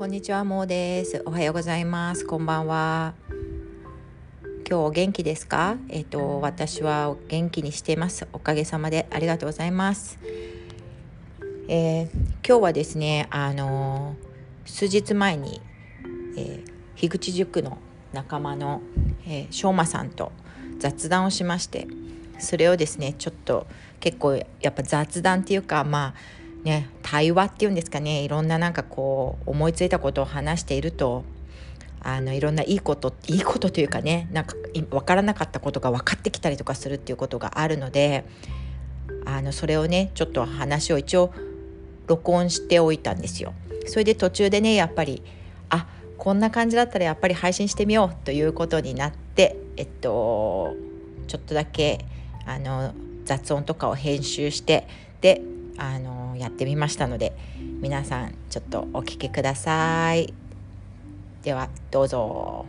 こんにちは、もうです。おはようございます。こんばんは。今日お元気ですか？えっ、と、私は元気にしています。おかげさまでありがとうございます。えー今日はですね、あの数日前に、えー樋口塾の仲間の、えー、しょうまさんと雑談をしましてそれをですねちょっと結構やっぱ雑談っていうかまあね対話っていうんですかねいろんななんかこう思いついたことを話しているとあのいろんないいこといいことというかねなんか分からなかったことが分かってきたりとかするっていうことがあるのであのそれをねちょっと話を一応録音しておいたんですよ。それで途中でねやっぱりあこんな感じだったらやっぱり配信してみようということになってえっとちょっとだけあの雑音とかを編集してであのやってみましたので皆さんちょっとお聞きください。ではどうぞ。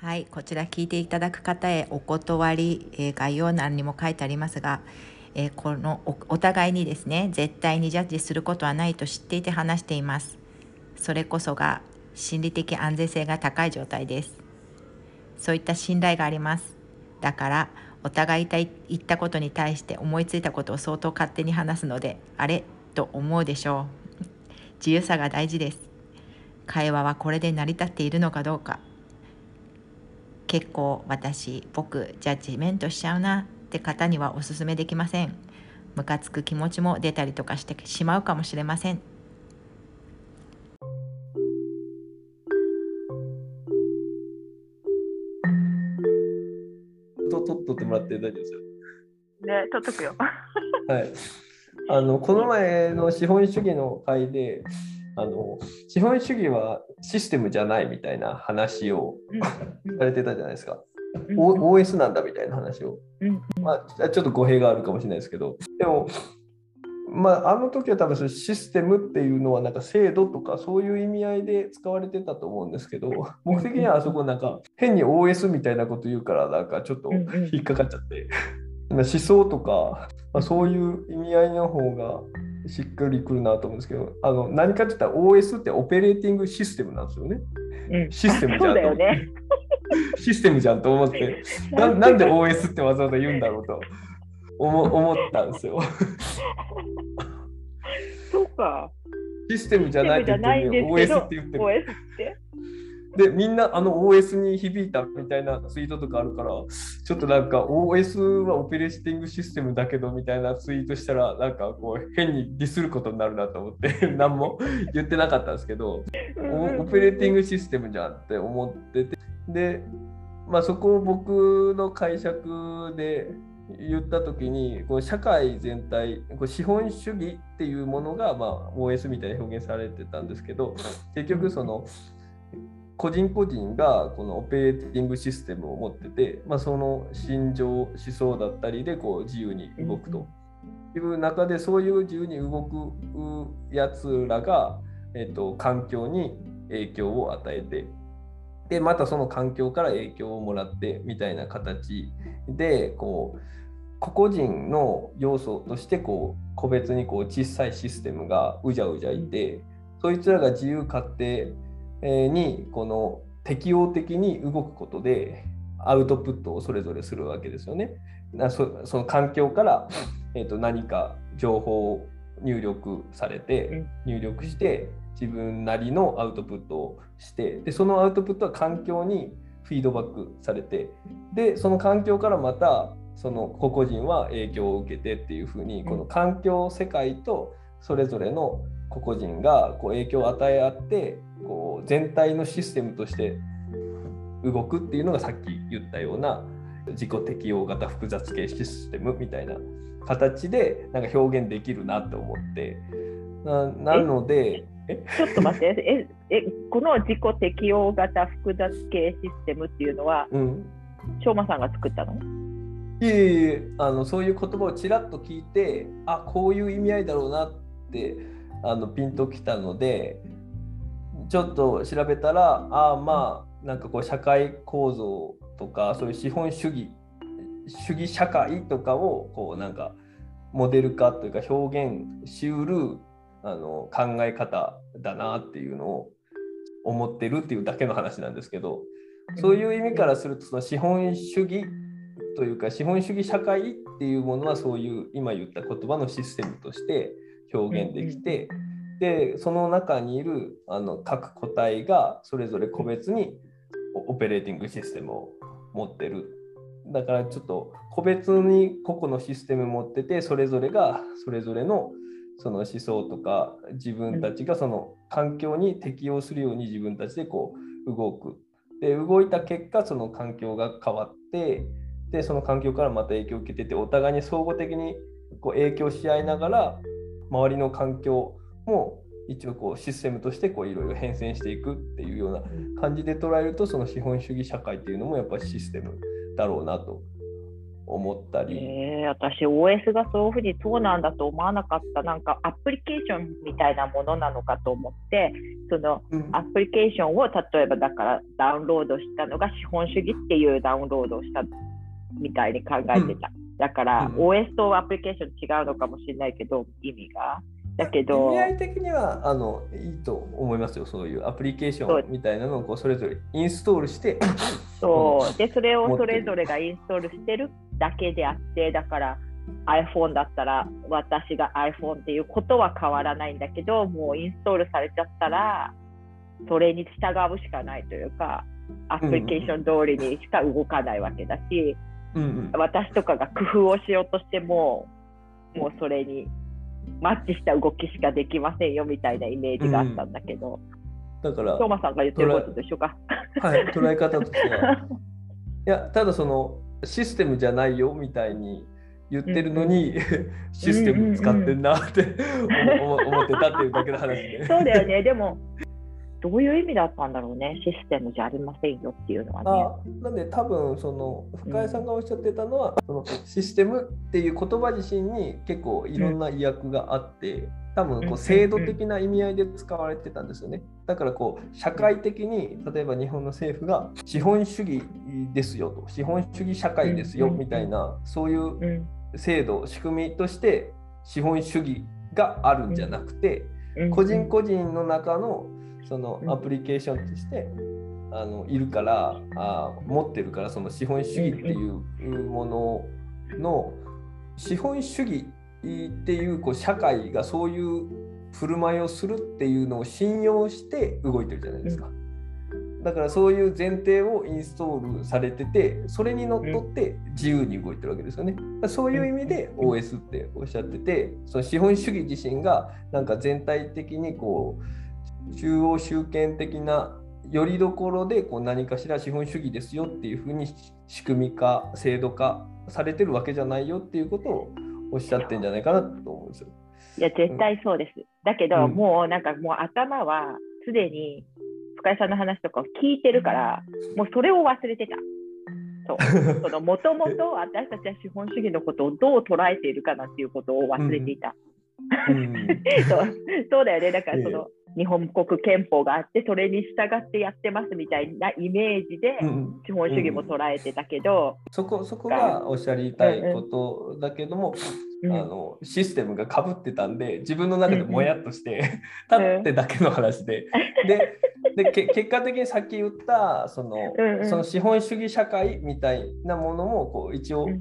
はい、こちら聞いていただく方へお断り、えー概要欄にも書いてありますが、えーこのおお互いにですね絶対にジャッジすることはないと知っていて話していますそれこそが心理的安全性が高い状態ですそういった信頼があります。だからお互い言ったことに対して思いついたことを相当勝手に話すのであれと思うでしょう。自由さが大事です。会話はこれで成り立っているのかどうか。結構私僕ジャッジメントしちゃうなって方にはおすすめできません。ムカつく気持ちも出たりとかしてしまうかもしれません。大丈夫ですよ。ね、取っとくよ。はい。あのこの前の資本主義の会で、あの資本主義はシステムじゃないみたいな話をされてたじゃないですか。O- OS なんだみたいな話を。うんまあ、ちょっと語弊があるかもしれないですけど、でも、まあ、あの時は多分システムっていうのはなんか制度とかそういう意味合いで使われてたと思うんですけど、目的にはあそこなんか変に OS みたいなこと言うからなんかちょっと引っかかっちゃって、思想とか、まあ、そういう意味合いの方がしっくりくるなと思うんですけど、あの何かって言ったら OS ってオペレーティングシステムなんですよね。うんシステムじゃんとそうだよね。システムじゃんと思って。な なんで OS ってわざわざ言うんだろうと思思ったんですよ。そうか。システムじゃないって言ってる OS って言ってる。OS って？で、みんなあの OS に響いたみたいなツイートとかあるから、ちょっとなんか OS はオペレーティングシステムだけどみたいなツイートしたら、なんかこう変にディスることになるなと思って、何も言ってなかったんですけど、おオペレーティングシステムじゃんって思ってて、で、まあ、そこを僕の解釈で言った時にこう社会全体こう資本主義っていうものが、まあ、OS みたいに表現されてたんですけど結局その個人個人がこのオペレーティングシステムを持ってて、まあ、その心情思想だったりでこう自由に動くと。いう中でそういう自由に動くやつらが、えっと、環境に影響を与えてでまたその環境から影響をもらってみたいな形でこう個々人の要素としてこう個別にこう小さいシステムがうじゃうじゃいてそいつらが自由勝手えーにこの適応的に動くことでアウトプットをそれぞれするわけですよね。なそその環境から、えー、と何か情報を入力されて入力して自分なりのアウトプットをしてでそのアウトプットは環境にフィードバックされてでその環境からまたその個々人は影響を受けてっていうふうにこの環境世界とそれぞれの個々人がこう影響を与え合ってこう全体のシステムとして動くっていうのがさっき言ったような自己適応型複雑系システムみたいな形でなんか表現できるなと思って。ななのでえちょっと待って。え、え、この自己適応型複雑系システムっていうのは、うん。しょうまさんが作ったの？いえいえあのそういう言葉をちらっと聞いてあこういう意味合いだろうなってあのピンときたのでちょっと調べたらあまあなんかこう社会構造とかそういう資本主義主義社会とかをこうなんかモデル化というか表現しうるあの考え方だなっていうのを思ってるっていうだけの話なんですけどそういう意味からするとその資本主義というか資本主義社会っていうものはそういう今言った言葉のシステムとして表現できてでその中にいるあの各個体がそれぞれ個別にオペレーティングシステムを持ってる。だからちょっと個別に個々のシステム持っててそれぞれがそれぞれのその思想とか自分たちがその環境に適応するように自分たちでこう動く。で動いた結果その環境が変わってでその環境からまた影響を受けててお互いに相互的にこう影響し合いながら周りの環境も一応こうシステムとしていろいろ変遷していくっていうような感じで捉えるとその資本主義社会っていうのもやっぱりシステムだろうなと思ったり。えー、私 OS がそういうふうにそうなんだと思わなかったなんかアプリケーションみたいなものなのかと思ってそのアプリケーションを例えばだからダウンロードしたのが資本主義っていうダウンロードをしたみたいに考えてた、うん、だから OS とアプリケーション違うのかもしれないけど意味が。だけど意味合い的にはあのいいと思いますよそういうアプリケーションみたいなのをこうそれぞれインストールしてそう。でそれをそれぞれがインストールしてるだけであってだから iPhone だったら私が iPhone っていうことは変わらないんだけどもうインストールされちゃったらそれに従うしかないというかアプリケーション通りにしか動かないわけだし、うんうん、私とかが工夫をしようとしてももうそれにマッチした動きしかできませんよみたいなイメージがあったんだけど、うん、だからトーマさんが言ってることと一緒か。はい、捉え方としては。いやただそのシステムじゃないよみたいに言ってるのに、うん、システム使ってんなって思ってたっていうだけの話で。そうだよね。でもどういう意味だったんだろうね、システムじゃありませんよっていうのはね。あなんで多分その深井さんがおっしゃってたのは、うん、そのシステムっていう言葉自身に結構いろんな意訳があって、多分こう制度的な意味合いで使われてたんですよね。だからこう社会的に例えば日本の政府が資本主義ですよと。資本主義社会ですよみたいなそういう制度仕組みとして資本主義があるんじゃなくて個人個人の中のそのアプリケーションとしてあのいるからあ持ってるからその資本主義っていうものの資本主義っていうこう社会がそういう振る舞いをするっていうのを信用して動いてるじゃないですか。だからそういう前提をインストールされててそれにのっとって自由に動いてるわけですよね。そういう意味で OS っておっしゃっててその資本主義自身がなんか全体的にこう中央集権的なよりどころでこう何かしら資本主義ですよっていうふうに仕組み化制度化されてるわけじゃないよっていうことをおっしゃってんじゃないかなと思うんですよ。いや絶対そうです。うん、だけど、もうなんかもう頭はすでに深井さんの話とかを聞いてるからもうそれを忘れてた。そう そのもともと私たちは資本主義のことをどう捉えているかなっていうことを忘れていた。うん、そうそうだよねだからその、日本国憲法があってそれに従ってやってますみたいなイメージで資本主義も捉えてたけど、うん、そこそこがおっしゃりたいことだけども、うん、あのシステムがかぶってたんで自分の中でもやっとして、うん、立ってだけの話で、でで結果的にさっき言ったその,、その資本主義社会みたいなものもこう一応、え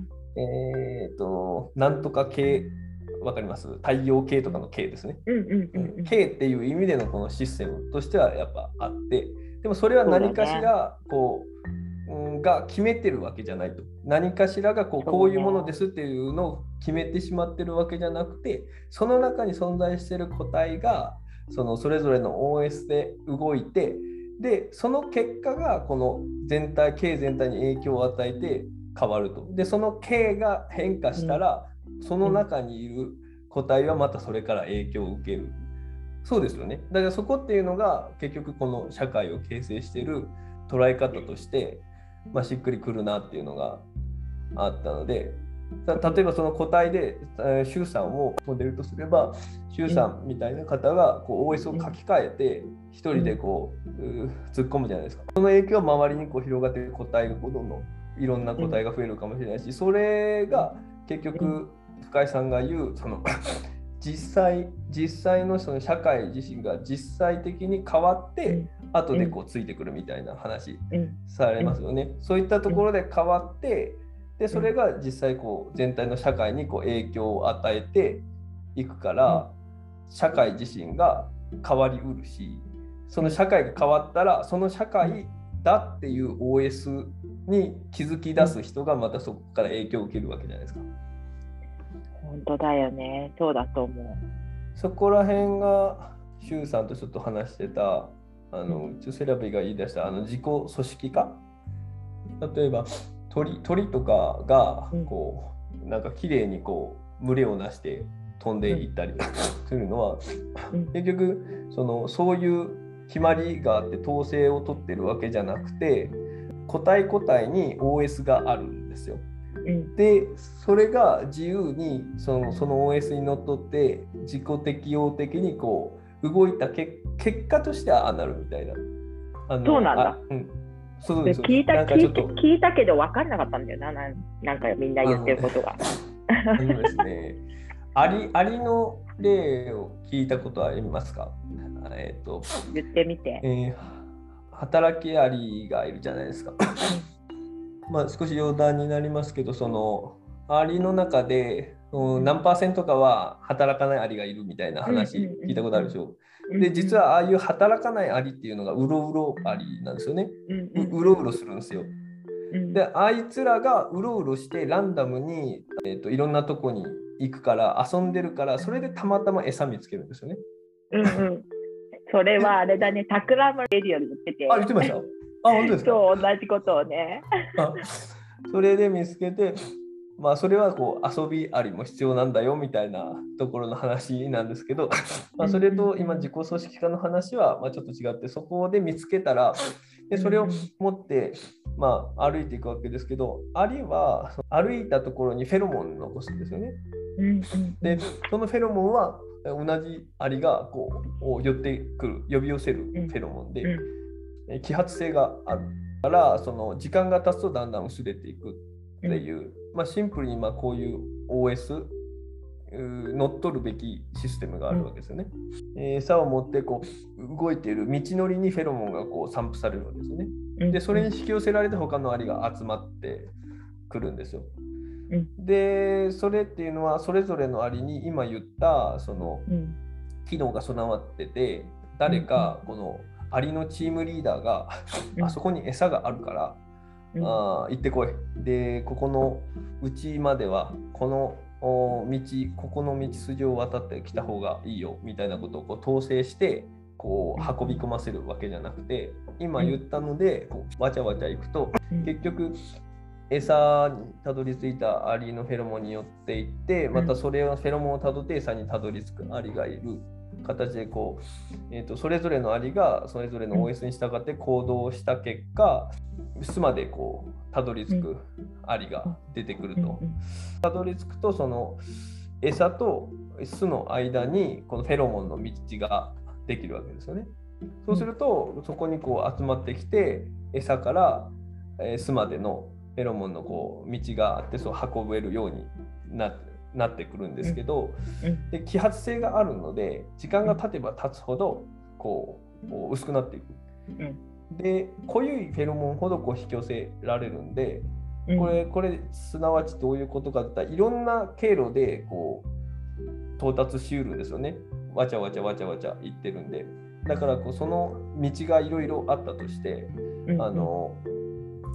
っ、ー、となんとか系わかります？太陽系とかの系ですね。系っていう意味でのこのシステムとしてはやっぱあって。でもそれは何かしらこう、うん、が決めてるわけじゃないと。何かしらがこうこういうものですっていうのを決めてしまってるわけじゃなくてその中に存在してる個体がそのそれぞれの OS で動いてでその結果がこの全体系全体に影響を与えて変わると。でその系が変化したら、その中にいる個体はまたそれから影響を受ける。そうですよね。だからそこっていうのが結局この社会を形成している捉え方として、まあ、しっくりくるなっていうのがあったので例えばその個体で周さんをモデルとすれば周さんみたいな方がこう OS を書き換えて1人でこう突っ込むじゃないですか。その影響は周りにこう広がって個体がどんどんいろんな個体が増えるかもしれないしそれが結局深井さんが言うその 実際実際のその社会自身が実際的に変わって、うん。後でこうついてくるみたいな話うん。されますよね。そういったところで変わってでそれが実際こう全体の社会にこう影響を与えていくから、社会自身が変わりうるしその社会が変わったらその社会だっていう OS に気づき出す人がまたそこから影響を受けるわけじゃないですか。本当だよね。そうだと思う。そこら辺が周さんとちょっと話してたあの宇宙セラピーが言い出したあの自己組織化？例えば鳥鳥とかがうんこう、なんか綺麗にこう群れをなして飛んでいったりするのはうん結局そのそういう決まりがあって統制を取ってるわけじゃなくて個体個体に OS があるんですよ。うん。でそれが自由にそのその OS にのっとって自己適応的にこう動いたけ結果としてはああなるみたいな。あのそうなんだ。あうん、そうでです聞いた聞いて聞いたけど分かんなかったんだよな、なんなんかみんな言ってることが。あのですね、アリアリの例を聞いたことありますか？えっ、と、言ってみて。えー働きアリがいるじゃないですか。まあ少し余談になりますけど、そのアリの中でうん何パーセントかは働かないアリがいるみたいな話聞いたことあるでしょ？で、実はああいう働かないアリっていうのがうろうろアリなんですよね。うろうろするんですよ。うんで、あいつらがうろうろしてランダムに、えー、といろんなとこに行くから遊んでるから、それでたまたま餌見つけるんですよね。うんうんそれはあれだね、 Takram Radio で言ってて。あ、言ってましたあ、本当ですか？そう、同じことをね。あそれで見つけて、まあ、それはこう遊びありも必要なんだよみたいなところの話なんですけど、まあ、それと今自己組織化の話はまあちょっと違ってそこで見つけたらでそれを持って、まあ、歩いていくわけですけどアリはその歩いたところにフェロモンを残すんですよね。でそのフェロモンは同じアリがこう寄ってくる呼び寄せるフェロモンで、揮発性がある。からその時間が経つとだんだん薄れていくっていう、まあ、シンプルにまあこういう OS 乗っ取るべきシステムがあるわけですよね。えー餌を持ってこう動いている道のりにフェロモンがこう散布されるわけですよね。うん。でそれに引き寄せられて他のアリが集まってくるんですよ。うん。でそれっていうのはそれぞれのアリに今言ったそのうん。機能が備わってて誰かこのアリのチームリーダーがうん。あそこに餌があるからうん。あー行ってこい。で、ここのうちまでは、このお道、ここの道筋を渡ってきた方がいいよみたいなことをこう統制して、こう運び込ませるわけじゃなくて、今言ったので、こうわちゃわちゃ行くと、うん。結局、餌にたどり着いたアリのフェロモンによっていって、またそれをフェロモンをたどって餌にたどり着くアリがいる。形でこう、えー、とそれぞれのアリがそれぞれの OS に従って行動した結果、巣までこうたどり着くアリが出てくると。たどり着くとその餌と巣の間にこのフェロモンの道ができるわけですよね。そうするとそこにこう集まってきて餌から、えー巣までのフェロモンのこう道があってそう運べるようになってなってくるんですけど、うんで揮発性があるので時間が経てば経つほどこう薄くなっていく。うんで濃いフェロモンほどこう引き寄せられるんでうんこれこれすなわちどういうことかって言ったらいろんな経路でこう到達しうるんですよね。わちゃわちゃわちゃわちゃ言ってるんで。だからこうその道がいろいろあったとしてうんあの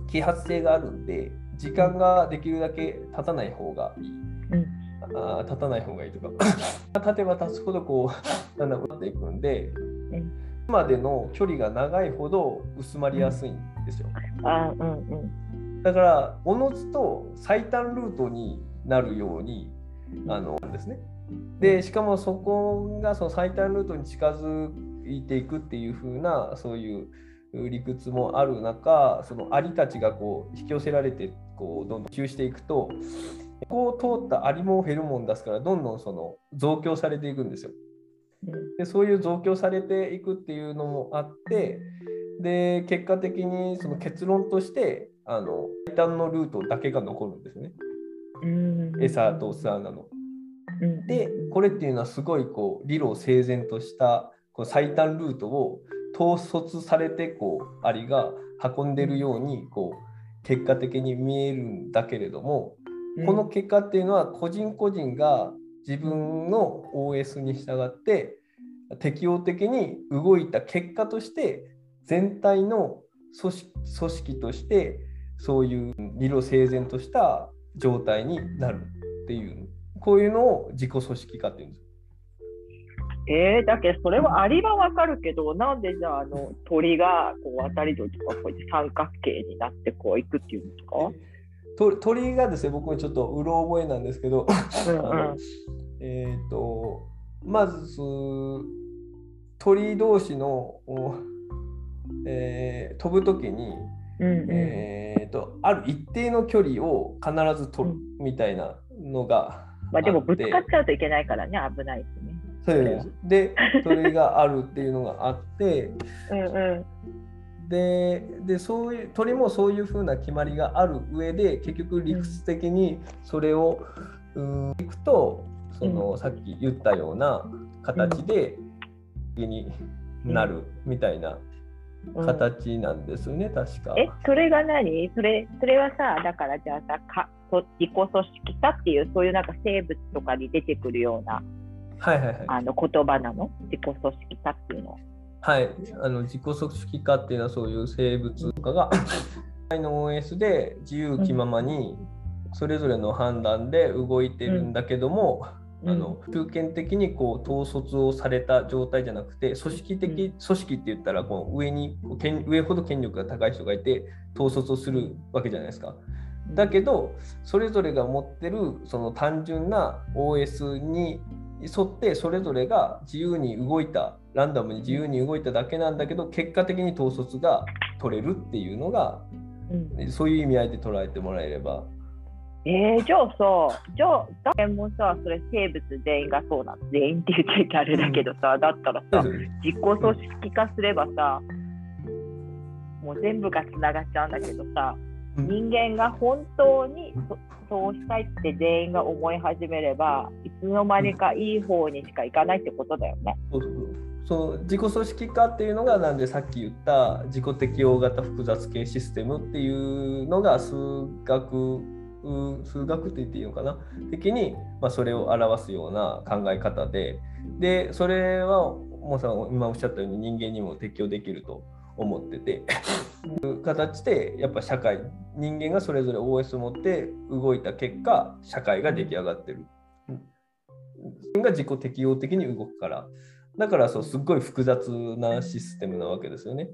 揮発性があるんで時間ができるだけ経たない方がいい。うんあー立たない方がいいとか。立てば立つほどこう だんだん埋まっていくんで、うん。までの距離が長いほど薄まりやすいんですよ。あうんうん。だからおのずと最短ルートになるようにあのですね。でしかもそこがその最短ルートに近づいていくっていう風なそういう理屈もある中そのアリたちがこう引き寄せられてこうどんどん急していくとここを通ったアリもフェロモン出すからどんどんその増強されていくんですよ。うんでそういう増強されていくっていうのもあってで結果的にその結論としてあの最短のルートだけが残るんですねうん餌と巣穴の。うんでこれっていうのはすごいこう理路整然としたこう最短ルートを統率されてこうアリが運んでるようにこう結果的に見えるんだけれどもこの結果っていうのは個人個人が自分の OS に従って適応的に動いた結果として全体の組織組織としてそういう理路整然とした状態になるっていうこういうのを自己組織化っていうんです。えー、だけどそれはアリはわかるけどなんでじゃああの鳥がこう渡り鳥とかこうやって三角形になってこう行くっていうんですか、と鳥がですね僕もちょっとうろ覚えなんですけどえっ、とまず鳥同士の、おえー飛ぶ時に、うんうん。えー、とある一定の距離を必ず取るみたいなのがまあでもぶつかっちゃうといけないからね危ないですね。そうです。で それがあるっていうのがあってうんうんででそういう鳥もそういうふうな決まりがある上で結局理屈的にそれを、うん、いくとその、さっき言ったような形で、になるみたいなうん形なんですよね、確か。えそれが何？それそれはさだからじゃあさかこ自己組織化っていうそういうなんか生物とかに出てくるようなはいはいはい。あの言葉なの？自己組織化っていうの。はい、あの自己組織化っていうのはそういう生物とかがの OS で自由気ままにそれぞれの判断で動いてるんだけども、あの中堅的にこう統率をされた状態じゃなくて組織的、組織って言ったらこう上に権上ほど権力が高い人がいて統率をするわけじゃないですか。だけどそれぞれが持ってるその単純な OS に沿ってそれぞれが自由に動いたランダムに自由に動いただけなんだけど結果的に統率が取れるっていうのがうん。そういう意味合いで捉えてもらえれば。えー、じゃあさ、じゃあ、誰もさ、それ生物全員がそうなの。全員って言っちゃいけあれだけどさ、だったらさ、そうです自己組織化すればさ、もう全部がつながっちゃうんだけどさ、人間が本当にそそうしたいって全員が思い始めれば、いつの間にかいい方にしかいかないってことだよね。そうそう。自己組織化っていうのがなんでさっき言った自己適応型複雑系システムっていうのが数学う数学って言っていいのかな？的に、まあ、それを表すような考え方で。でそれはもうさん今おっしゃったように人間にも適用できると思ってていう形でやっぱ社会人間がそれぞれ OS を持って動いた結果社会が出来上がってる。うんが自己適応的に動くからだからそうすっごい複雑なシステムなわけですよね。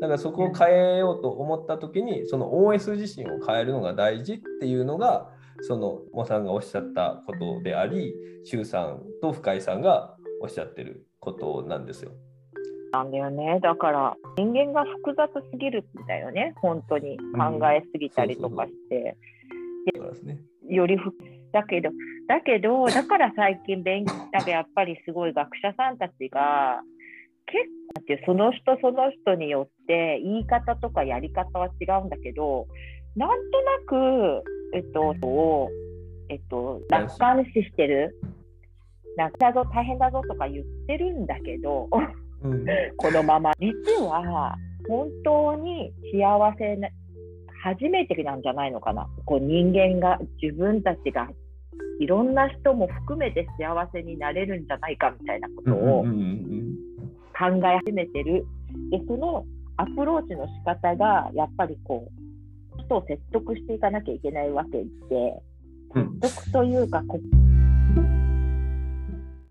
だからそこを変えようと思った時にその OS 自身を変えるのが大事っていうのがそのモさんがおっしゃったことであり周さんと深井さんがおっしゃってることなんですよ。なんだよね。だから、人間が複雑すぎるんだよね。本当に考えすぎたりとかして。よりふだけど、だけど、だから最近勉強、なんかやっぱりすごい学者さんたちが、結構ってその人その人によって言い方とかやり方は違うんだけど、なんとなく、えっと、をえっと、楽観視してる。なんか大変だぞとか言ってるんだけど、うんこのまま。実は、本当に幸せな、初めてなんじゃないのかな。こう人間が、自分たちが、いろんな人も含めて幸せになれるんじゃないかみたいなことを考え始めてる。で、そのアプローチの仕方が、やっぱりこう、人を説得していかなきゃいけないわけで、うん説得というか、こう